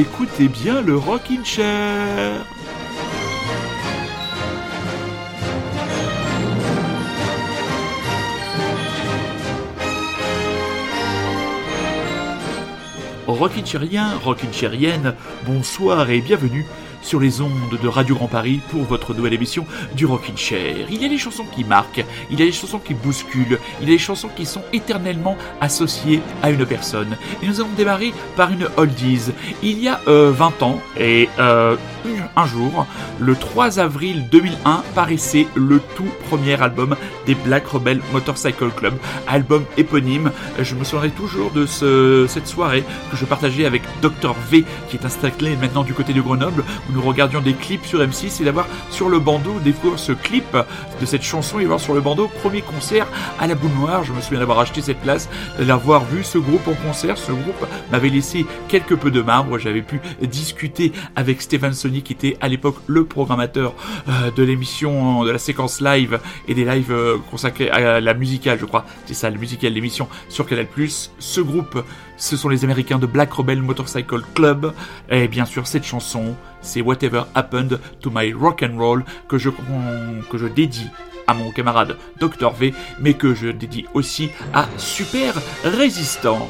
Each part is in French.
Écoutez bien le Rockin' Chair. Rockin' Chairien, Rockin' Chairienne, bonsoir et bienvenue sur les ondes de Radio Grand Paris pour votre nouvelle émission du Rockin' Chair. Il y a des chansons qui marquent, il y a des chansons qui bousculent, il y a des chansons qui sont éternellement associées à une personne. Et nous avons démarré par une oldies. Il y a 20 euh, ans et euh, un jour, le 3 avril 2001, paraissait le tout premier album des Black Rebel Motorcycle Club, album éponyme. Je me souviendrai toujours de ce, cette soirée que je partageais avec Dr V, qui est installé maintenant du côté de Grenoble, nous regardions des clips sur M6 et d'avoir sur le bandeau découvrir ce clip de cette chanson et voir sur le bandeau premier concert à la boule noire. Je me souviens d'avoir acheté cette place, d'avoir vu ce groupe en concert. Ce groupe m'avait laissé quelque peu de marbre. J'avais pu discuter avec Stephen Sony, qui était à l'époque le programmateur euh, de l'émission, de la séquence live et des lives euh, consacrés à la musicale, je crois. C'est ça, le musical, l'émission sur Canal+. Ce groupe, ce sont les Américains de Black Rebel Motorcycle Club. Et bien sûr, cette chanson, c'est Whatever Happened to My Rock and Roll que je, que je dédie à mon camarade Dr V, mais que je dédie aussi à Super Résistant.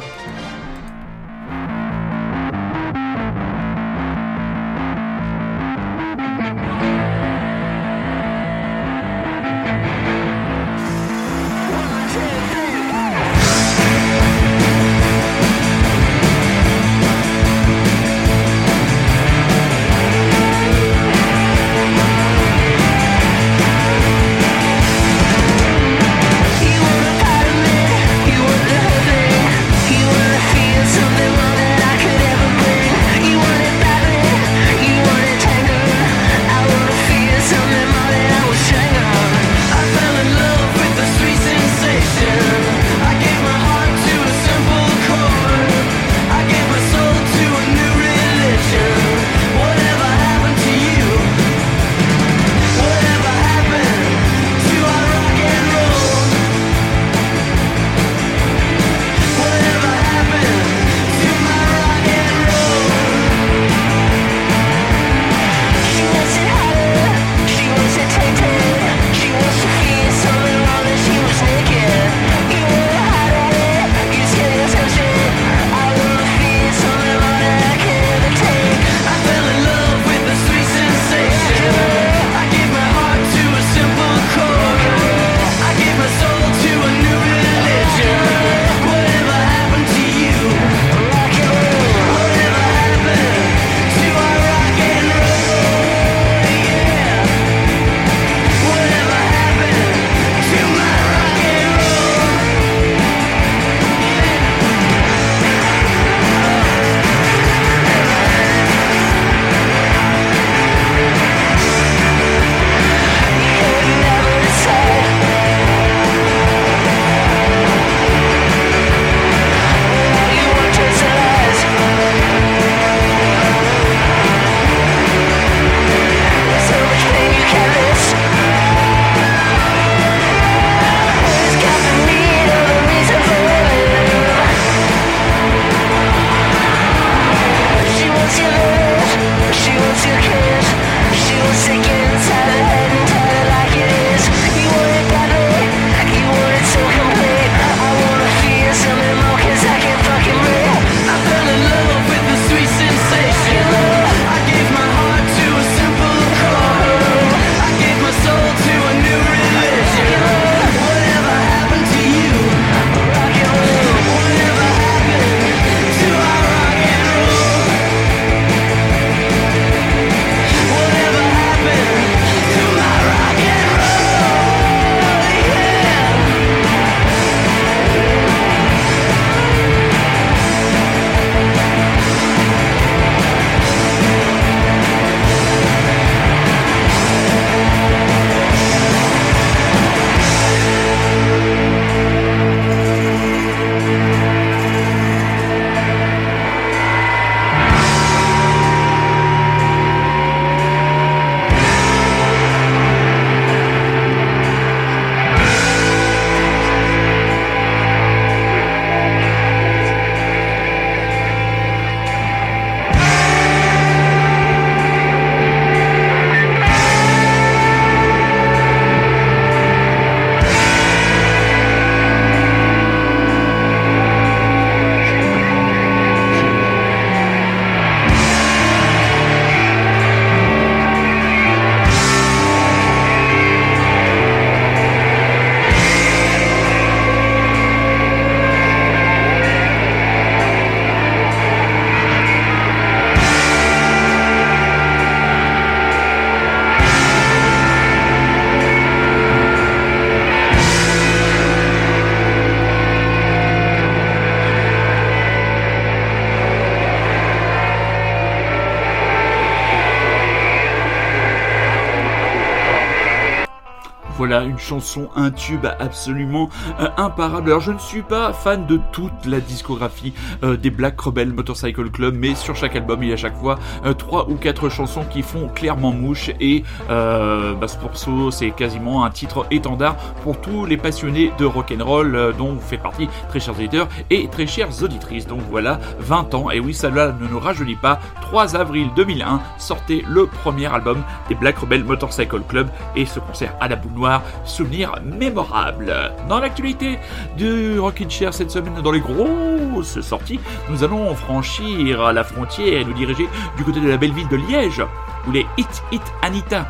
Voilà, une chanson, un tube absolument euh, imparable. Alors je ne suis pas fan de toute la discographie euh, des Black Rebel Motorcycle Club, mais sur chaque album, il y a à chaque fois euh, trois ou quatre chansons qui font clairement mouche et bah, ce morceau, c'est quasiment un titre étendard pour tous les passionnés de rock'n'roll dont vous faites partie, très chers auditeurs et très chères auditrices. Donc voilà, 20 ans, et oui, cela ne nous rajeunit pas. 3 avril 2001 sortait le premier album des Black Rebel Motorcycle Club et ce concert à la boule noire souvenir mémorable. Dans l'actualité du Rockin' Chair cette semaine, dans les grosses sorties, nous allons franchir la frontière et nous diriger du côté de la belle ville de Liège, où les Hit Hit Anita,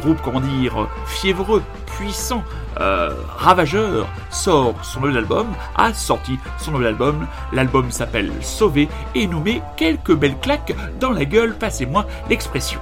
groupe comment dire fiévreux, puissant, euh, ravageur, sort son nouvel album, a sorti son nouvel album. L'album s'appelle Sauvé et nous met quelques belles claques dans la gueule, passez-moi l'expression.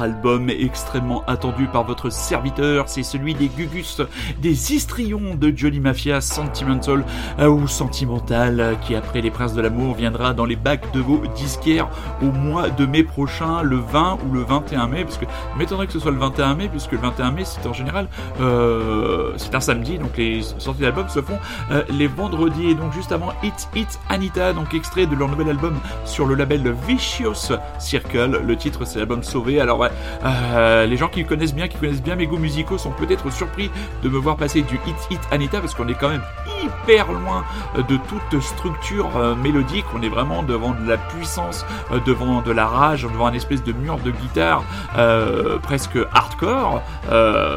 Album extrêmement attendu par votre serviteur, c'est celui des Gugus, des histrions de Johnny Mafia, Sentimental euh, ou Sentimental, qui après les Princes de l'amour viendra dans les bacs de vos disquaires au mois de mai prochain, le 20 ou le 21 mai, parce que m'étonnerait que ce soit le 21 mai, puisque le 21 mai c'est en général euh, c'est un samedi, donc les sorties d'albums se font euh, les vendredis, et donc juste avant Hit Hit Anita, donc extrait de leur nouvel album sur le label Vicious Circle, le titre c'est l'album Sauvé, alors euh, les gens qui connaissent bien, qui connaissent bien mes goûts musicaux sont peut-être surpris de me voir passer du Hit Hit Anita, parce qu'on est quand même hyper loin de toute structure mélodique, on est vraiment devant de la puissance, devant de la rage, devant un espèce de mur de guitare presque hardcore,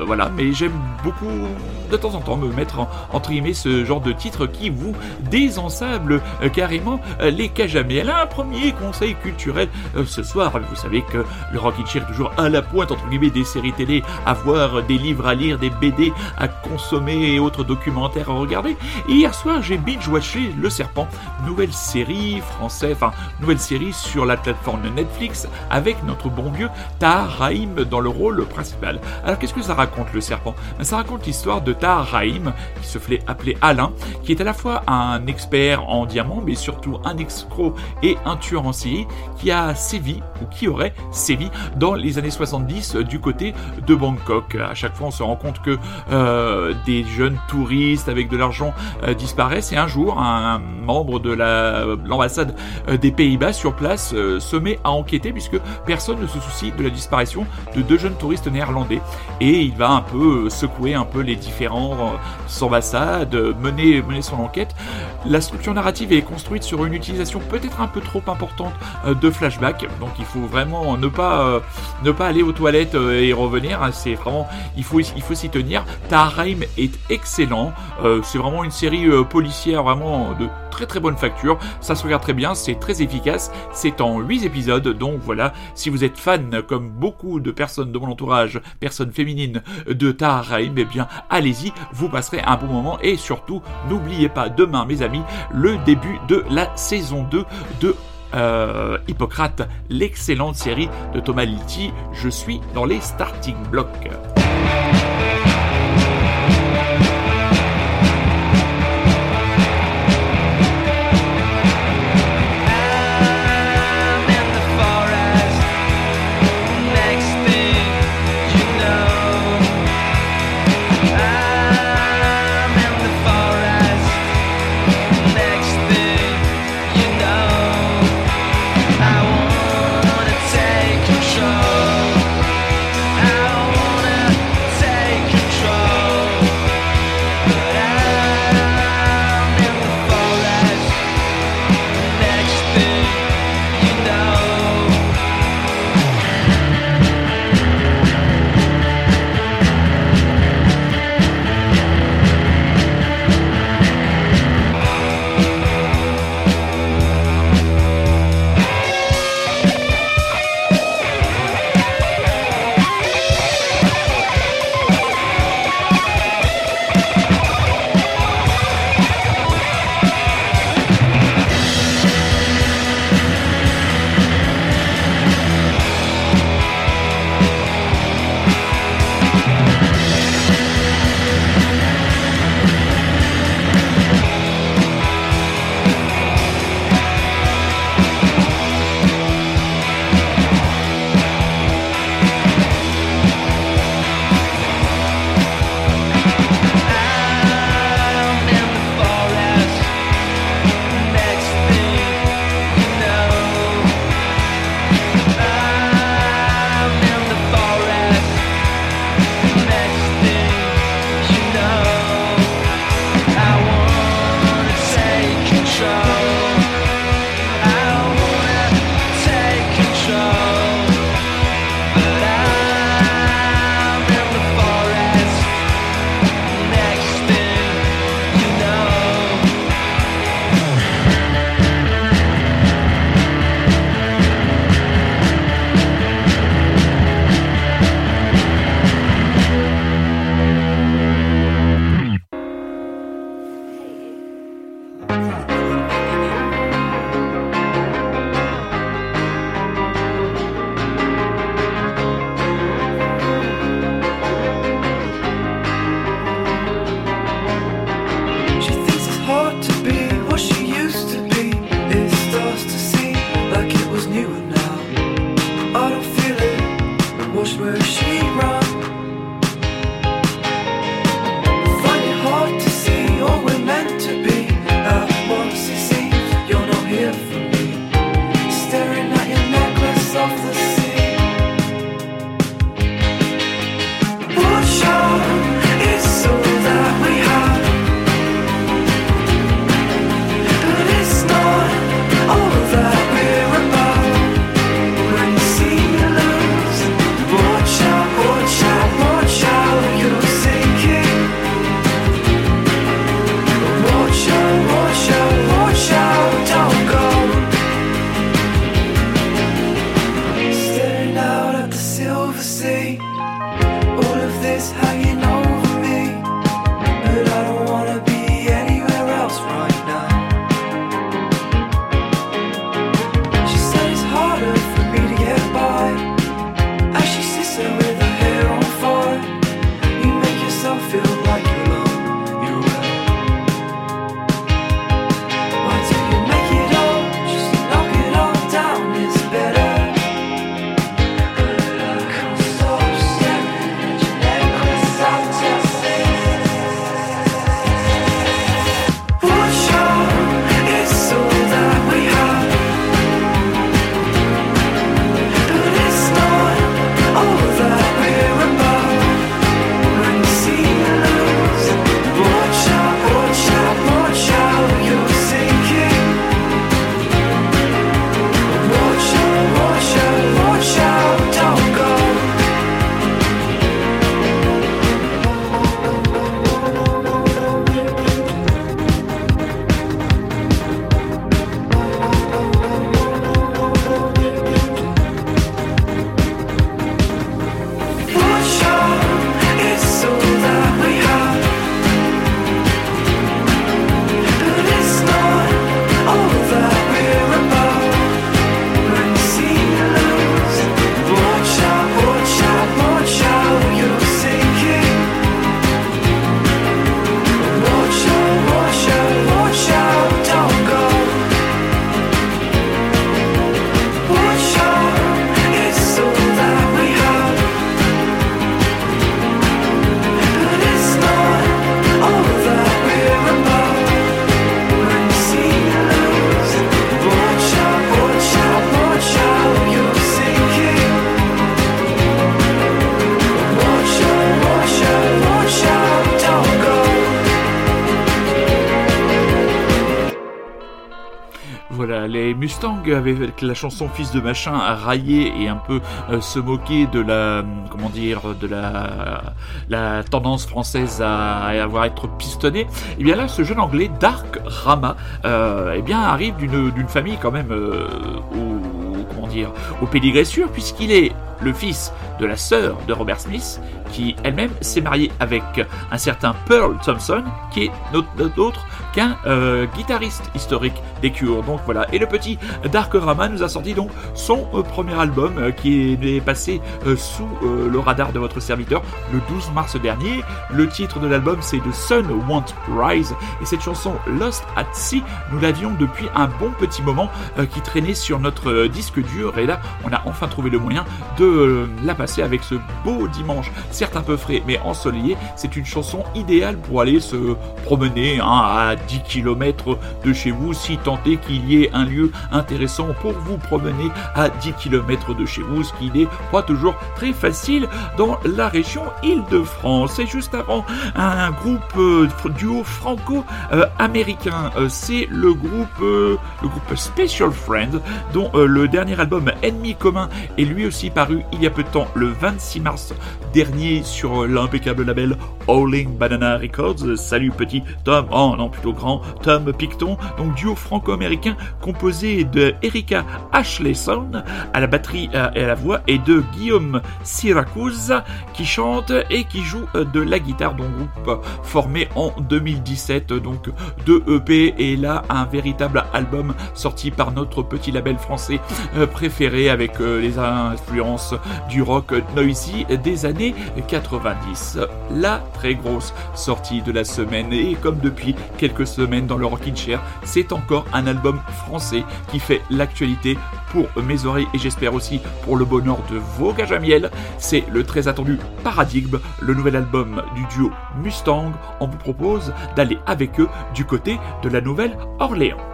voilà, mais j'aime beaucoup de temps en temps me mettre entre guillemets ce genre de titre qui vous désensable euh, carrément euh, les cas jamais. Elle a un premier conseil culturel euh, ce soir. Vous savez que le Rockin' Chair est à la pointe entre guillemets des séries télé, à voir des livres à lire, des BD à consommer et autres documentaires à regarder. Et hier soir, j'ai binge-watché Le Serpent, nouvelle série française, enfin nouvelle série sur la plateforme Netflix avec notre bon vieux Tahar Rahim dans le rôle principal. Alors qu'est-ce que ça raconte Le Serpent? Ben, Ça raconte l'histoire de Tahar Rahim, qui se fait appeler Alain, qui est à la fois un expert en diamants, mais surtout un escroc et un tueur en série, qui a sévi, ou qui aurait sévi, dans les années 70 du côté de Bangkok. À chaque fois, on se rend compte que euh, des jeunes touristes avec de l'argent euh, disparaissent, et un jour, un membre de l'ambassade euh, des Pays-Bas sur place se met à enquêter, puisque personne ne se soucie de la disparition de deux jeunes touristes néerlandais, et il va un peu secouer un peu les différents ambassades, mener, mener son enquête. La structure narrative est construite sur une utilisation peut-être un peu trop importante euh, de flashback, donc il faut vraiment ne pas, euh, ne pas aller aux toilettes euh, et revenir, hein. c'est vraiment, il faut, il faut s'y tenir. Taharaim est excellent, c'est vraiment une série policière vraiment de très très bonne facture, ça se regarde très bien, c'est très efficace, c'est en 8 épisodes, donc voilà, si vous êtes fan comme beaucoup de personnes de mon entourage, personnes féminines de Taharaim, eh bien allez-y, vous passerez un bon moment et surtout n'oubliez pas demain mes amis le début de la saison 2 de euh, Hippocrate, l'excellente série de Thomas Litti. Je suis dans les starting blocks. Mustang avait avec la chanson Fils de machin à railler et un peu euh, se moquer de la comment dire de la tendance française à, avoir être pistonné. Et eh bien là, ce jeune anglais Dark Rama, euh, eh arrive d'une famille quand même euh, au comment dire au pédigré sûr puisqu'il est le fils de la sœur de Robert Smith, qui elle-même s'est mariée avec un certain Pearl Thompson, qui est d'autre qu'un euh, guitariste historique des Cure. Donc voilà. Et le petit Dark Rama nous a sorti donc son euh, premier album euh, qui est passé sous le radar de votre serviteur le 12 mars dernier. Le titre de l'album c'est The Sun Won't Rise et cette chanson Lost at Sea, nous l'avions depuis un bon petit moment qui traînait sur notre disque dur et là on a enfin trouvé le moyen de la passer avec ce beau dimanche, certes un peu frais mais ensoleillé. C'est une chanson idéale pour aller se promener hein, à 10 km de chez vous, si tant est qu'il y ait un lieu intéressant pour vous promener à 10 km de chez vous, ce qui n'est pas toujours très facile dans la région Île-de-France. Et juste avant, un groupe euh, duo franco-américain, euh, c'est le groupe, euh, le groupe Special Friend, dont le dernier album Ennemi commun est lui aussi paru il y a peu de temps, le 26 mars dernier, sur l'impeccable label Howling Banana Records. Salut petit Tom, oh non plutôt grand Tom Picton, donc duo franco-américain composé de Erika Ashleson à la batterie euh, et à la voix et de Guillaume Syracuse qui chante et qui joue euh, de la guitare, donc groupe formé en 2017, donc deux EP et là un véritable album sorti par notre petit label français euh, préféré avec les influences du rock noisy des années 90. La très grosse sortie de la semaine et comme depuis quelques quelques semaines dans le Rockin' Chair. C'est encore un album français qui fait l'actualité pour mes oreilles et j'espère aussi pour le bonheur de vos gages à miel. C'est le très attendu Paradigme, le nouvel album du duo Mustang. On vous propose d'aller avec eux du côté de la Nouvelle-Orléans.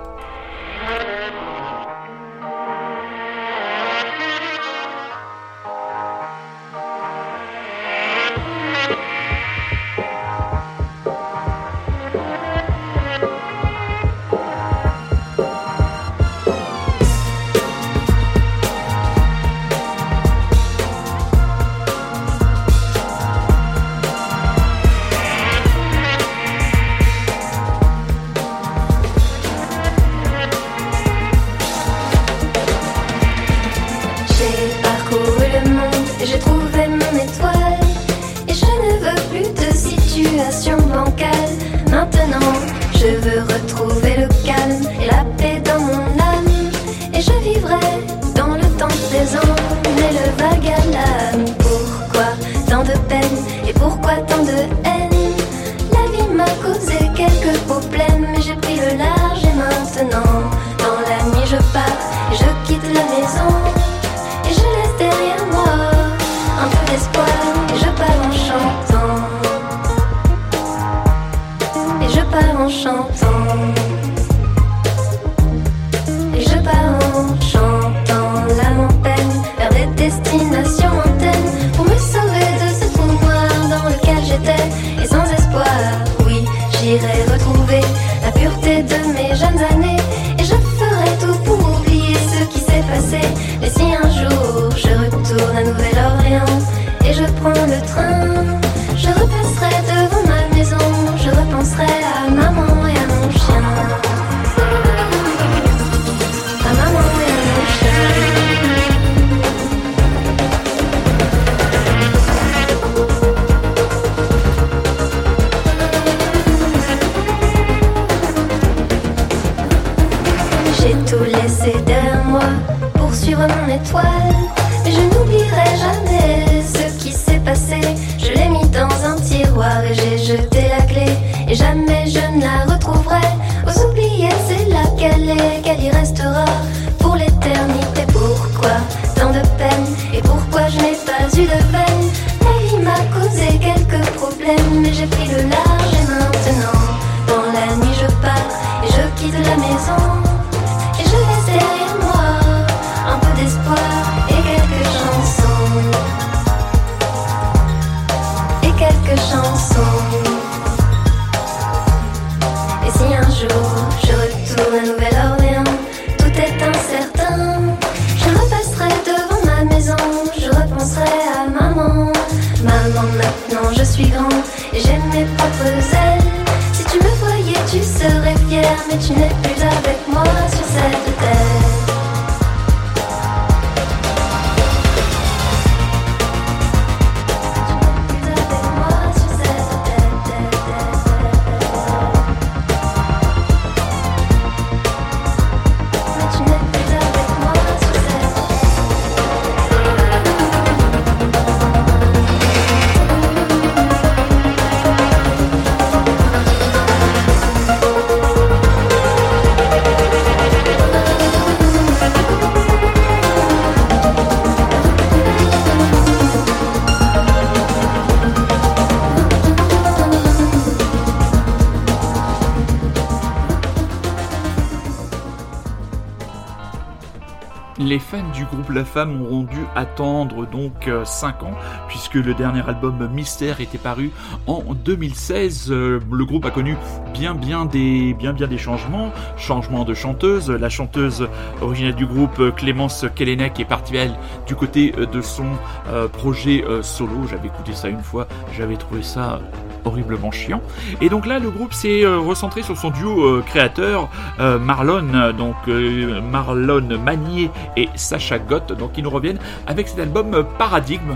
La femme auront dû attendre donc 5 euh, ans, puisque le dernier album Mystère était paru en 2016. Euh, le groupe a connu bien bien des bien des changements, changement de chanteuse. La chanteuse originale du groupe Clémence Kellenek est partie elle du côté de son euh, projet solo. J'avais écouté ça une fois, j'avais trouvé ça horriblement chiant. Et donc là, le groupe s'est euh, recentré sur son duo euh, créateur, euh, Marlon, donc Marlon Manier et Sacha Gott. Donc ils nous reviennent avec cet album Paradigme.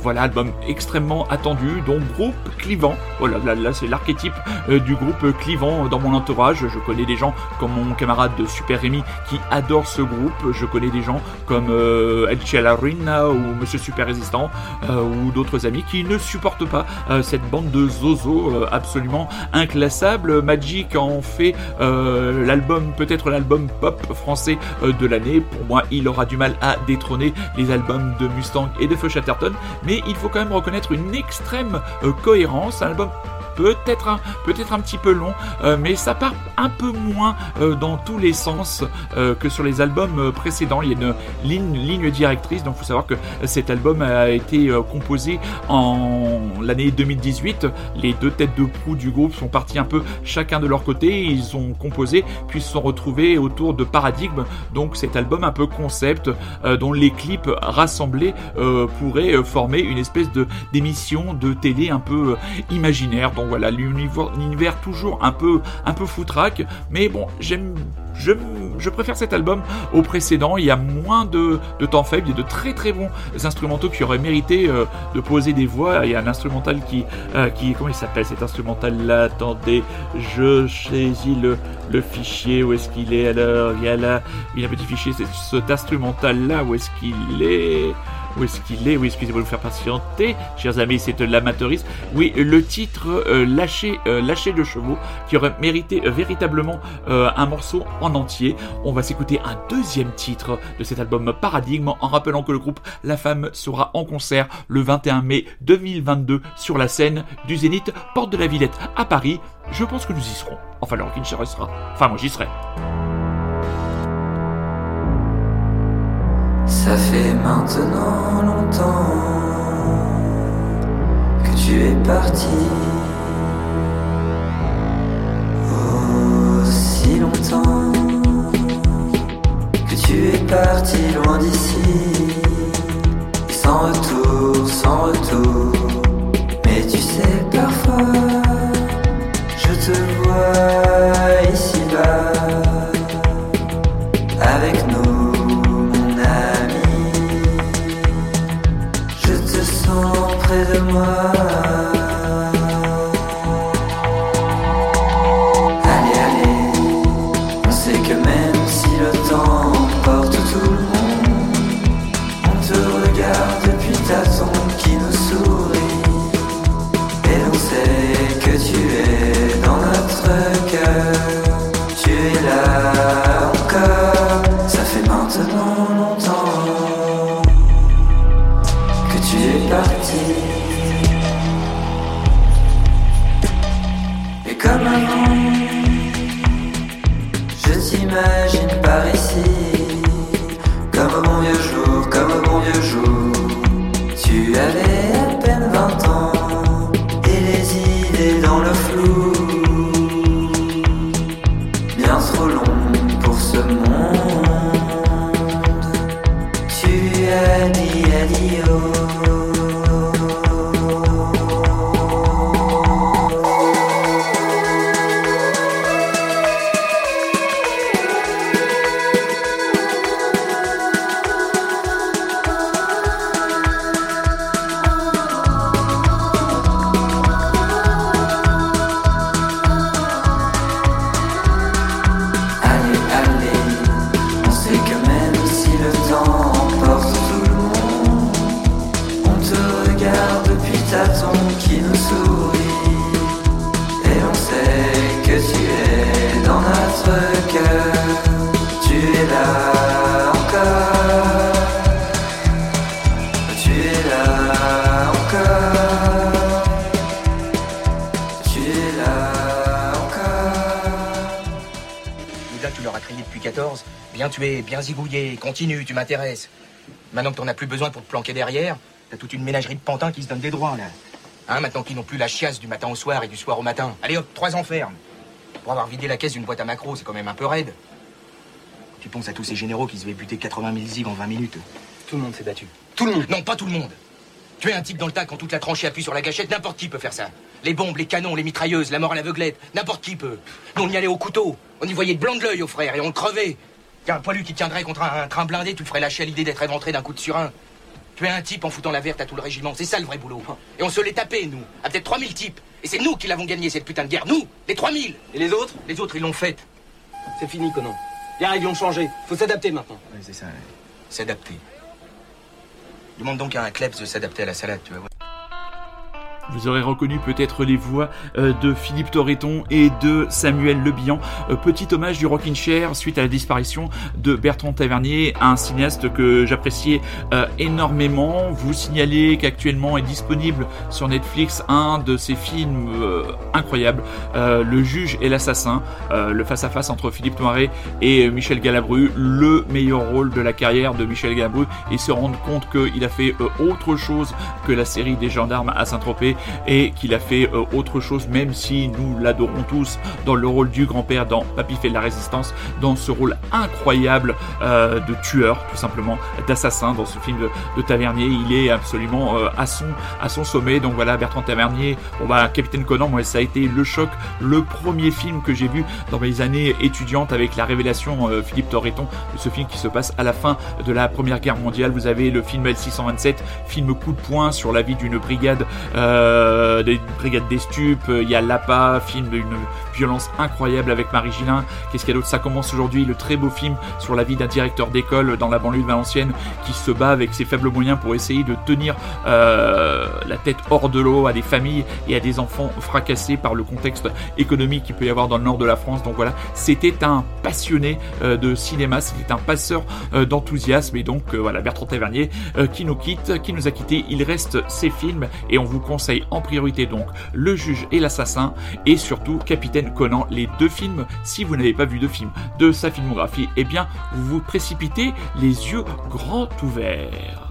voilà, album extrêmement attendu, donc groupe clivant. Voilà, là, là c'est l'archétype du groupe clivant dans mon entourage. Je connais des gens comme mon camarade de Super Rémi qui adore ce groupe. Je connais des gens comme El Chialarina ou Monsieur Super Résistant ou d'autres amis qui ne supportent pas cette bande de zozo absolument inclassable. Magic en fait l'album, peut-être l'album pop français de l'année. Pour moi, il aura du mal à détrôner les albums de Mustang et de Feu Chatterton, mais il faut quand même reconnaître une extrême cohérence. Un album peut-être un, peut-être un petit peu long, euh, mais ça part un peu moins euh, dans tous les sens euh, que sur les albums précédents. Il y a une ligne, ligne directrice, donc il faut savoir que cet album a été composé en l'année 2018. Les deux têtes de proue du groupe sont partis un peu chacun de leur côté. Ils ont composé puis se sont retrouvés autour de Paradigme, donc cet album un peu concept dont les clips rassemblés pourraient former une espèce de d'émission de télé un peu imaginaire voilà, l'univers toujours un peu, un foutraque, mais bon, je, préfère cet album au précédent. Il y a moins de, temps faible. Il y a de très très bons instrumentaux qui auraient mérité euh, de poser des voix. Il y a un instrumental qui. Euh, comment il s'appelle cet instrumental là Attendez, je saisis le, le fichier. Où est-ce qu'il est alors? Il y a là. Il y a un petit fichier. C'est cet instrumental là. Où est-ce qu'il est? Où est-ce qu'il est Oui, excusez-moi de vous faire patienter, chers amis, c'est de l'amateurisme. Oui, le titre euh, Lâcher, euh, Lâcher de chevaux, qui aurait mérité euh, véritablement un morceau en entier. On va s'écouter un deuxième titre de cet album Paradigme, en rappelant que le groupe La Femme sera en concert le 21 mai 2022 sur la scène du Zénith, porte de la Villette à Paris. Je pense que nous y serons. Enfin, le Rockin' sera. Enfin, moi j'y serai. Ça fait maintenant longtemps que tu es parti. Aussi longtemps que tu es parti loin d'ici. Sans retour, sans retour. Mais tu sais, parfois, je te vois de continue, tu m'intéresses. Maintenant que t'en as plus besoin pour te planquer derrière, t'as toute une ménagerie de pantins qui se donnent des droits, là. Hein, maintenant qu'ils n'ont plus la chiasse du matin au soir et du soir au matin. Allez hop, trois enfermes. Pour avoir vidé la caisse d'une boîte à macro, c'est quand même un peu raide. Tu penses à tous ces généraux qui se devaient buter 80 000 zig en 20 minutes. Tout le monde s'est battu. Tout le monde Non, pas tout le monde. Tu es un type dans le tas quand toute la tranchée appuie sur la gâchette, n'importe qui peut faire ça. Les bombes, les canons, les mitrailleuses, la mort à l'aveuglette, n'importe qui peut. Nous, on y allait au couteau. On y voyait de blanc de l'œil au frère et on le Y'a un poilu qui tiendrait contre un, train blindé, tu le ferais lâcher à l'idée d'être éventré d'un coup de surin. Tu es un type en foutant la verte à tout le régiment, c'est ça le vrai boulot. Et on se l'est tapé, nous, à peut-être 3000 types. Et c'est nous qui l'avons gagné, cette putain de guerre, nous, les 3000 Et les autres? Les autres, ils l'ont faite. C'est fini, Conan. Les règles ont changé, faut s'adapter maintenant. Oui, c'est ça, s'adapter. Demande donc à un kleps de s'adapter à la salade, tu vas voir. Vous aurez reconnu peut-être les voix euh, de Philippe Torreton et de Samuel Le Bihan. Euh, petit hommage du Rockin' Chair suite à la disparition de Bertrand Tavernier, un cinéaste que j'appréciais euh, énormément. Vous signalez qu'actuellement est disponible sur Netflix un de ses films incroyables, Le juge et l'assassin, le face-à-face entre Philippe Noiret et Michel Galabru, le meilleur rôle de la carrière de Michel Galabru et se rendre compte qu'il a fait autre chose que la série des gendarmes à Saint-Tropez et qu'il a fait euh, autre chose, même si nous l'adorons tous dans le rôle du grand-père dans Papy fait de la résistance, dans ce rôle incroyable euh, de tueur, tout simplement, d'assassin dans ce film de, Tavernier. Il est absolument euh, à son sommet. Donc voilà, Bertrand Tavernier. Bon bah Capitaine Conan, moi ça a été le choc, le premier film que j'ai vu dans mes années étudiantes avec la révélation Philippe Torreton de ce film qui se passe à la fin de la Première Guerre mondiale. Vous avez le film L627, film coup de poing sur la vie d'une brigade. Des brigades des stupes, il y a Lapa, film d'une violence incroyable avec Marie Gillin. Qu'est-ce qu'il y a d'autre? Ça commence aujourd'hui, le très beau film sur la vie d'un directeur d'école dans la banlieue de Valenciennes qui se bat avec ses faibles moyens pour essayer de tenir euh, la tête hors de l'eau à des familles et à des enfants fracassés par le contexte économique qu'il peut y avoir dans le nord de la France. Donc voilà, c'était un passionné euh, de cinéma, c'était un passeur d'enthousiasme et donc voilà Bertrand Tavernier qui nous quitte, qui nous a quitté. Il reste ses films et on vous conseille en priorité donc Le Juge et l'Assassin et surtout Capitaine Conan, les deux films. Si vous n'avez pas vu de film de sa filmographie, eh bien vous vous précipitez les yeux grands ouverts.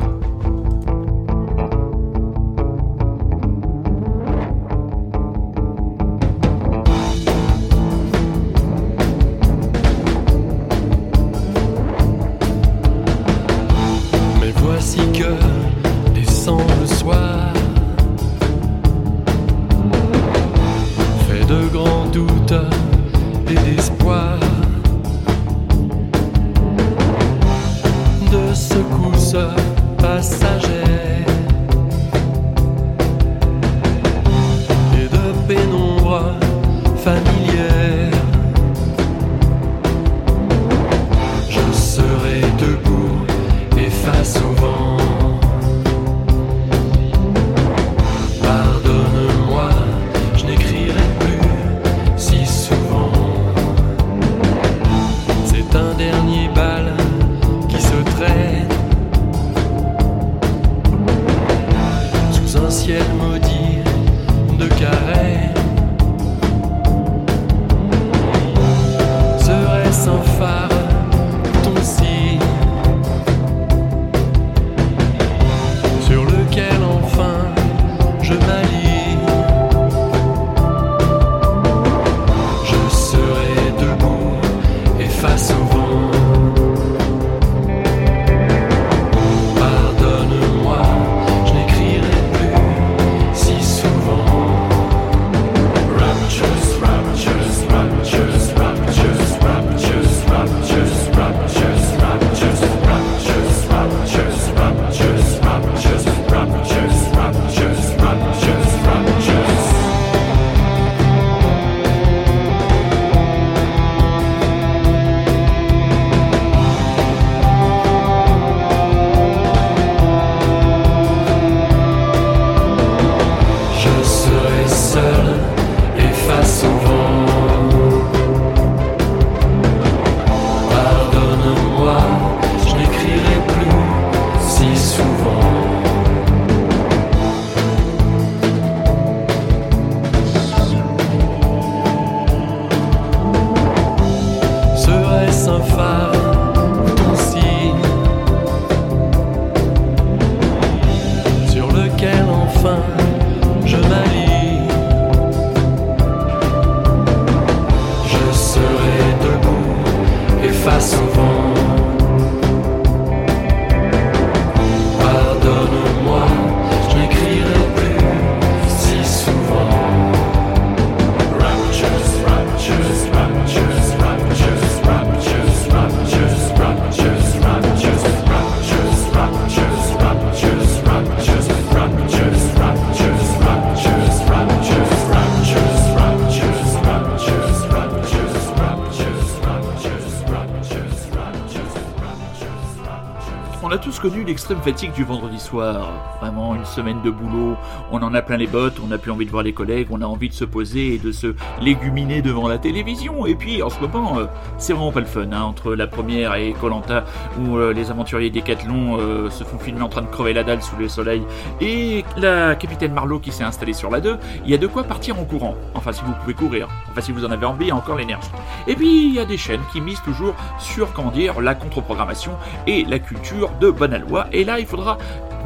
Connu l'extrême fatigue du vendredi soir. Vraiment une semaine de boulot, on en a plein les bottes, on n'a plus envie de voir les collègues, on a envie de se poser et de se léguminer devant la télévision. Et puis en ce moment, euh, c'est vraiment pas le fun. Hein, entre la première et Colanta, où euh, les aventuriers Décathlon euh, se font filmer en train de crever la dalle sous le soleil, et la capitaine Marlowe qui s'est installée sur la 2, il y a de quoi partir en courant. Enfin, si vous pouvez courir. Enfin, si vous en avez envie, encore l'énergie. Et puis, il y a des chaînes qui misent toujours sur, comment dire, la contre-programmation et la culture de bonne aloi. Et là, il faudra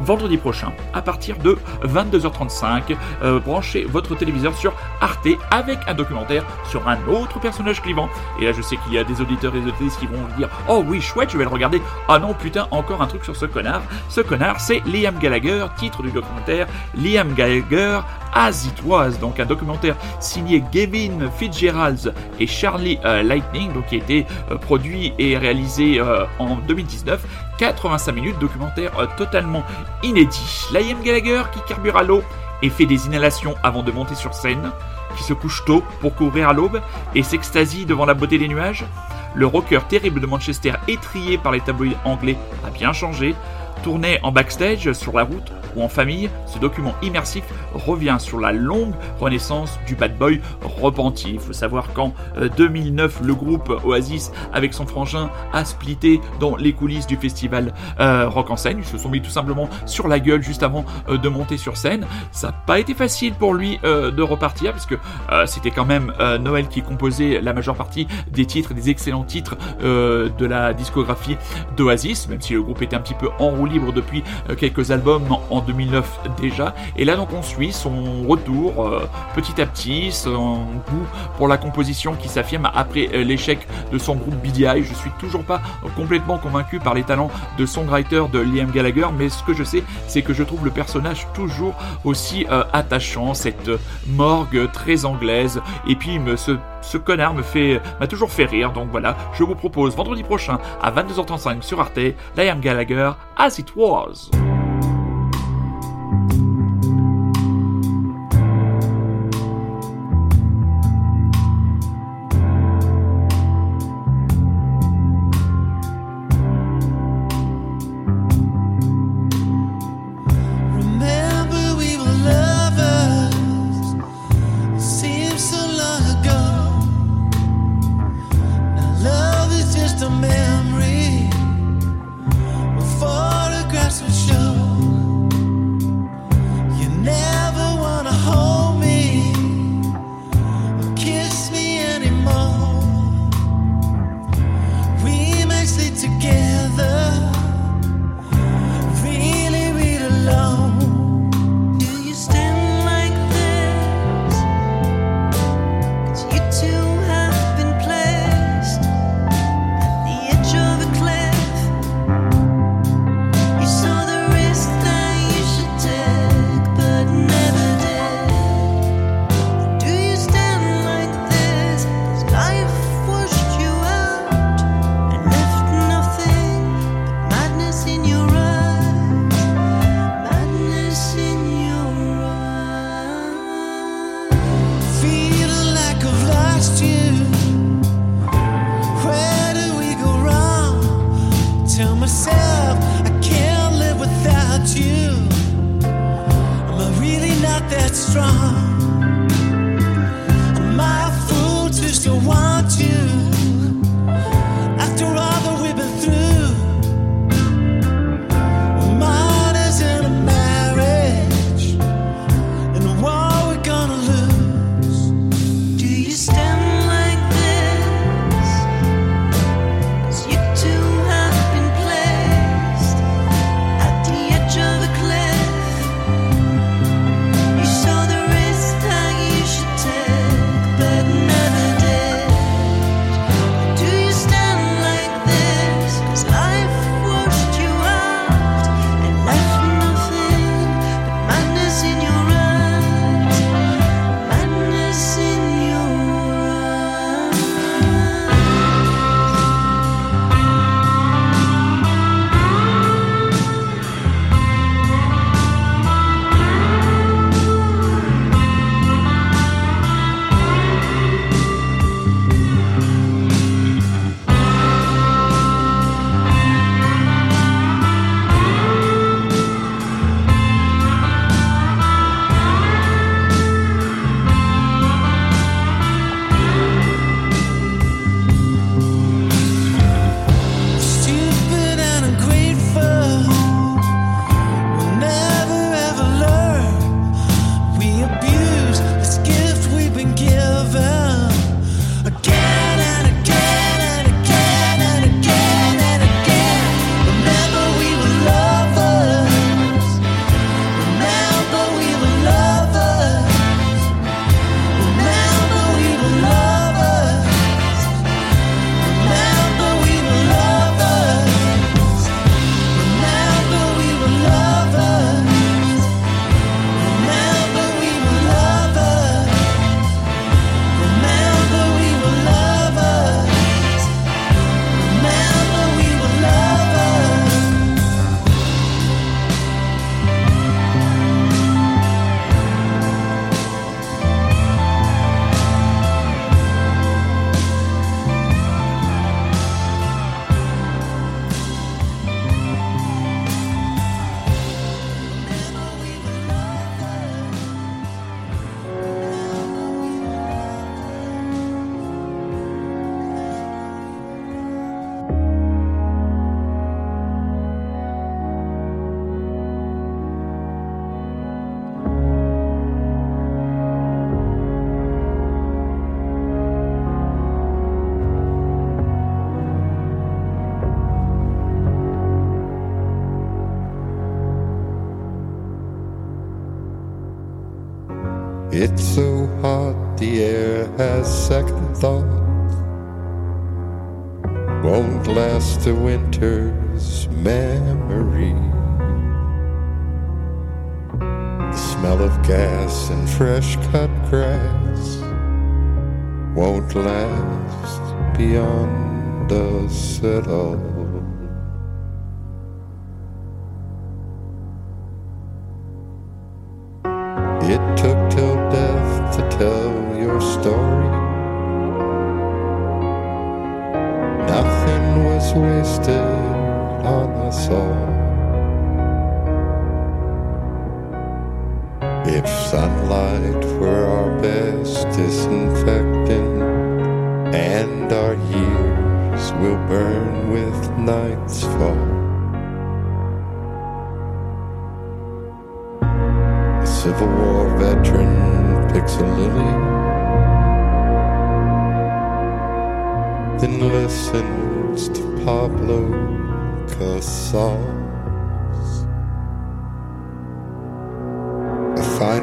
vendredi prochain, à partir de 22h35, euh, branchez votre téléviseur sur Arte avec un documentaire sur un autre personnage clivant. Et là, je sais qu'il y a des auditeurs et des auditrices qui vont dire Oh oui, chouette, je vais le regarder. Ah non, putain, encore un truc sur ce connard. Ce connard, c'est Liam Gallagher, titre du documentaire Liam Gallagher As It Was, donc un documentaire signé Gavin Fitzgerald et Charlie euh, Lightning, donc qui a été euh, produit et réalisé en 2019. 85 minutes, documentaire totalement inédit. Liam Gallagher qui carbure à l'eau et fait des inhalations avant de monter sur scène, qui se couche tôt pour couvrir à l'aube et s'extasie devant la beauté des nuages. Le rocker terrible de Manchester, étrié par les tabloïds anglais, a bien changé. Tourné en backstage, sur la route ou en famille, ce document immersif revient sur la longue renaissance du bad boy repenti. Il faut savoir qu'en euh, 2009, le groupe Oasis, avec son frangin, a splitté dans les coulisses du festival euh, Rock en scène. Ils se sont mis tout simplement sur la gueule juste avant euh, de monter sur scène. Ça n'a pas été facile pour lui euh, de repartir, parce que euh, c'était quand même euh, Noël qui composait la majeure partie des titres, des excellents titres euh, de la discographie d'Oasis, même si le groupe était un petit peu en roue libre depuis euh, quelques albums en 2009 déjà. Et là donc on suit son retour euh, petit à petit, son goût pour la composition qui s'affirme après euh, l'échec de son groupe BDI. Je suis toujours pas complètement convaincu par les talents de songwriter de Liam Gallagher, mais ce que je sais, c'est que je trouve le personnage toujours aussi euh, attachant, cette morgue très anglaise. Et puis ce, ce connard me fait m'a toujours fait rire. Donc voilà, je vous propose vendredi prochain à 22h35 sur Arte, Liam Gallagher, As It Was. Myself I can't live without you. Am I really not that strong? Sunlight were our best disinfectant, and our years will burn with night's fall. A Civil War veteran picks a lily, then listens to Pablo Casals.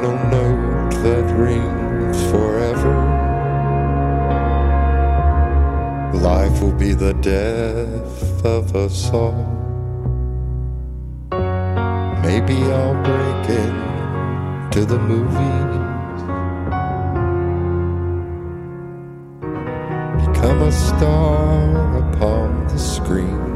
Final note that rings forever. Life will be the death of us all. Maybe I'll break into the movies. Become a star upon the screen.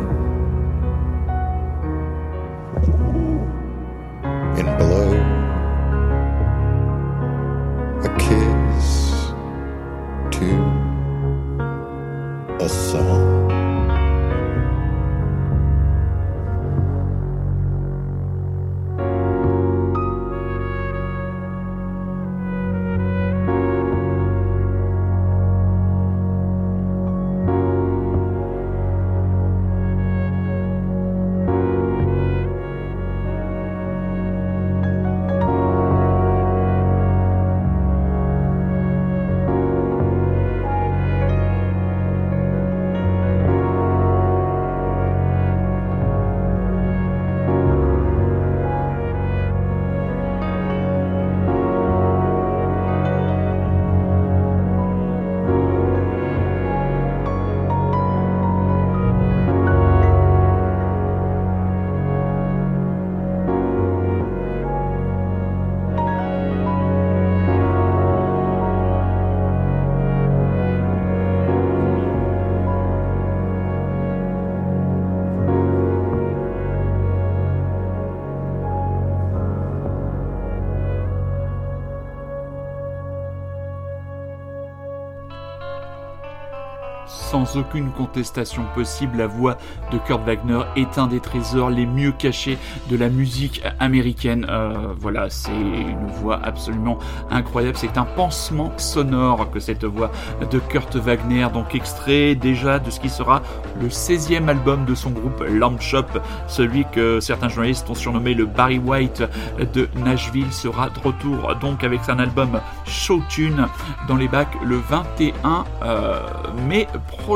Sans aucune contestation possible, la voix de Kurt Wagner est un des trésors les mieux cachés de la musique américaine. Euh, voilà, c'est une voix absolument incroyable. C'est un pansement sonore que cette voix de Kurt Wagner, donc extrait déjà de ce qui sera le 16e album de son groupe Lamb Shop, celui que certains journalistes ont surnommé le Barry White de Nashville, sera de retour donc avec un album Show Tune dans les bacs le 21 euh, mai prochain.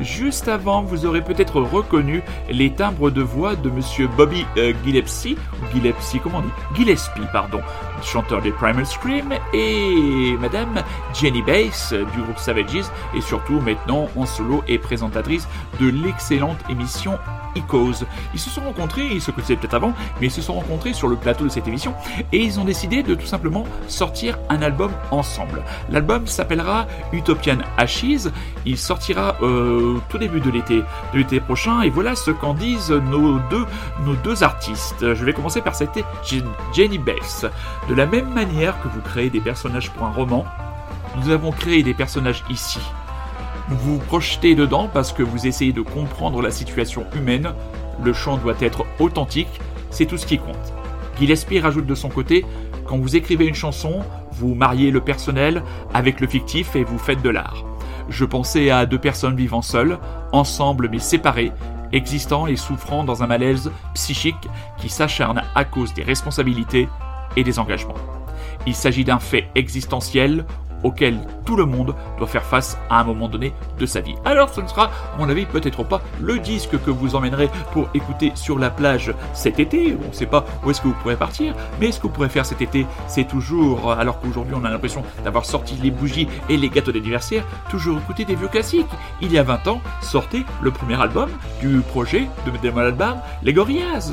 Juste avant, vous aurez peut-être reconnu les timbres de voix de monsieur Bobby euh, Gillespie, Gillespie, comment dit? Gillespie, pardon, chanteur des Primal Scream, et madame Jenny Bass du groupe Savages, et surtout maintenant en solo et présentatrice de l'excellente émission Ecos. Ils se sont rencontrés, ils se connaissaient peut-être avant, mais ils se sont rencontrés sur le plateau de cette émission et ils ont décidé de tout simplement sortir un album ensemble. L'album s'appellera Utopian Ashes. Il sortira euh, tout début de l'été, de l'été prochain. Et voilà ce qu'en disent nos deux, nos deux artistes. Je vais commencer par cette Jenny Bass. De la même manière que vous créez des personnages pour un roman, nous avons créé des personnages ici vous vous projetez dedans parce que vous essayez de comprendre la situation humaine. Le chant doit être authentique, c'est tout ce qui compte. Gillespie rajoute de son côté quand vous écrivez une chanson, vous mariez le personnel avec le fictif et vous faites de l'art. Je pensais à deux personnes vivant seules, ensemble mais séparées, existant et souffrant dans un malaise psychique qui s'acharne à cause des responsabilités et des engagements. Il s'agit d'un fait existentiel auquel tout le monde doit faire face à un moment donné de sa vie. Alors ce ne sera, à mon avis, peut-être pas le disque que vous emmènerez pour écouter sur la plage cet été. On ne sait pas où est-ce que vous pourrez partir, mais ce que vous pourrez faire cet été, c'est toujours, alors qu'aujourd'hui on a l'impression d'avoir sorti les bougies et les gâteaux d'anniversaire, toujours écouter des vieux classiques. Il y a 20 ans, sortait le premier album du projet de Damon Albarn, les Gorillaz.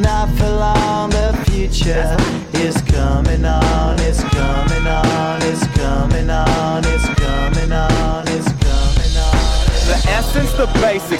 not for long. The future is coming on. It's coming on. It's coming on. It's coming on. It's coming on. The essence, the basics.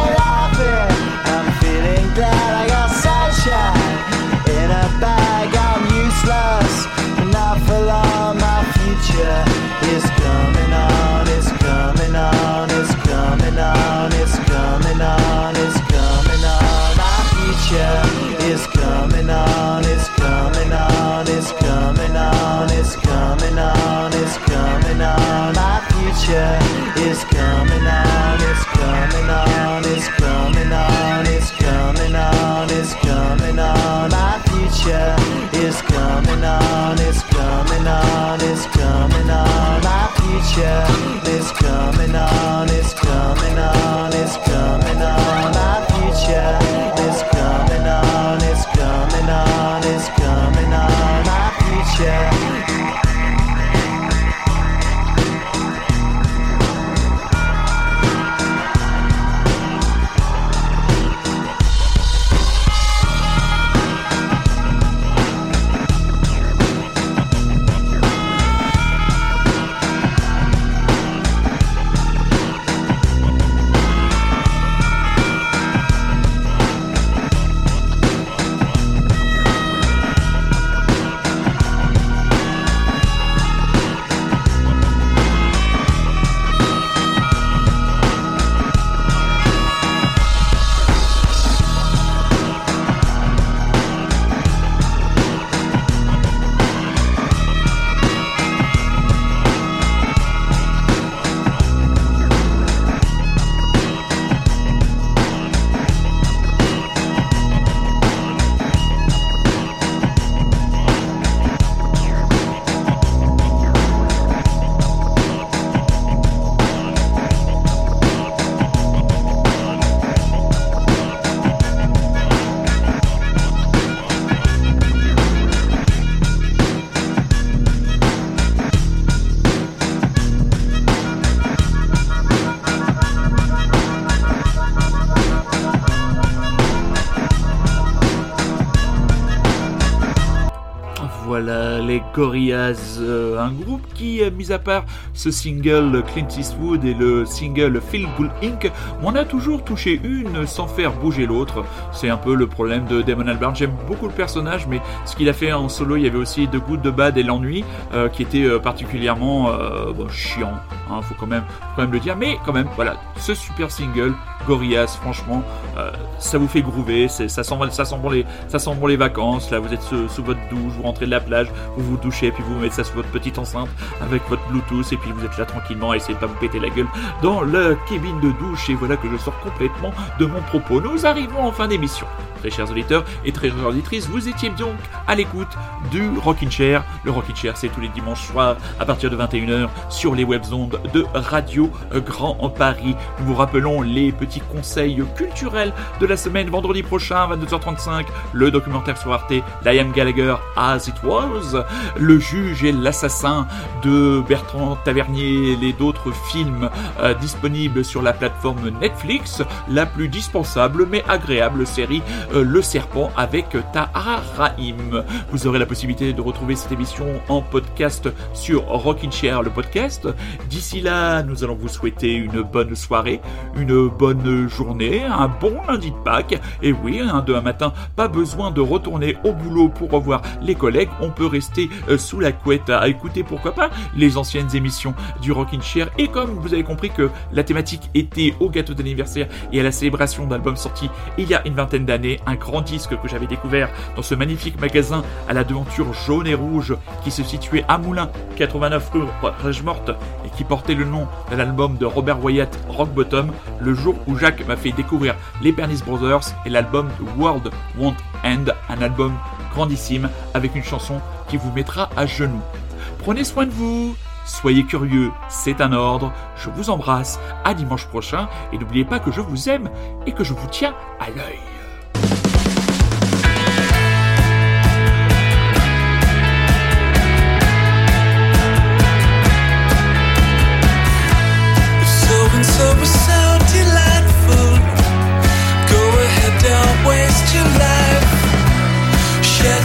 future is coming on. Gorillaz, euh, un groupe qui, euh, mis à part ce single Clint Eastwood et le single Feel Good Inc., on a toujours touché une sans faire bouger l'autre. C'est un peu le problème de Damon Albarn. J'aime beaucoup le personnage, mais ce qu'il a fait en solo, il y avait aussi The Good, The Bad et l'ennui, euh, qui était particulièrement bon, chiant. Hein, faut quand même, quand le dire. Mais quand même, voilà, ce super single Gorillaz, franchement, ça vous fait groover, ça sent, bon les, ça sent les vacances. Là, vous êtes sous, sous votre douche, vous rentrez de la plage, vous vous douchez, puis vous mettez ça sur votre petite enceinte avec votre Bluetooth, et puis vous êtes là tranquillement, à essayer de pas vous péter la gueule dans la cabine de douche. Et voilà que je sors complètement de mon propos. Nous arrivons en fin d'émission. Très chers auditeurs et très chères auditrices, vous étiez donc à l'écoute du Rockin' Chair. Le Rockin' Chair, c'est tous les dimanches soirs à partir de 21h sur les webzondes de Radio Grand Paris. Nous vous rappelons les petits conseils culturels de la semaine. Vendredi prochain, 22h35, le documentaire sur Arte, Liam Gallagher As It Was, Le juge et l'assassin de Bertrand Tavernier, les d'autres films euh, disponibles sur la plateforme Netflix, la plus dispensable mais agréable série Le Serpent avec Tahar Rahim. Vous aurez la possibilité de retrouver cette émission en podcast sur Rockin' Chair, le podcast. D'ici là, nous allons vous souhaiter une bonne soirée, une bonne journée, un bon lundi de Pâques. Et oui, un demain matin, pas besoin de retourner au boulot pour revoir les collègues. On peut rester euh, sous la couette à écouter, pourquoi pas, les anciennes émissions du Rockin' Chair. Et comme vous avez compris que la thématique était au gâteau d'anniversaire et à la célébration d'albums sortis il y a une vingtaine d'années, un grand disque que j'avais découvert dans ce magnifique magasin à la devanture jaune et rouge qui se situait à Moulins, 89 rue Morte et qui portait le nom de l'album de Robert Wyatt, Rock Bottom, le jour où Jacques m'a fait découvrir les Pernice Brothers et l'album World Won't End, un album grandissime avec une chanson qui vous mettra à genoux. Prenez soin de vous, soyez curieux, c'est un ordre, je vous embrasse, à dimanche prochain et n'oubliez pas que je vous aime et que je vous tiens à l'œil.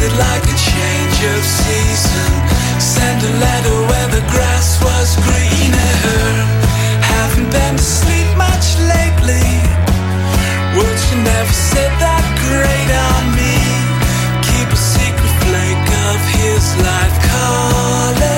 It like a change of season. Send a letter where the grass was greener. Haven't been to sleep much lately. Words you never said that great on me. Keep a secret flake of his life. Call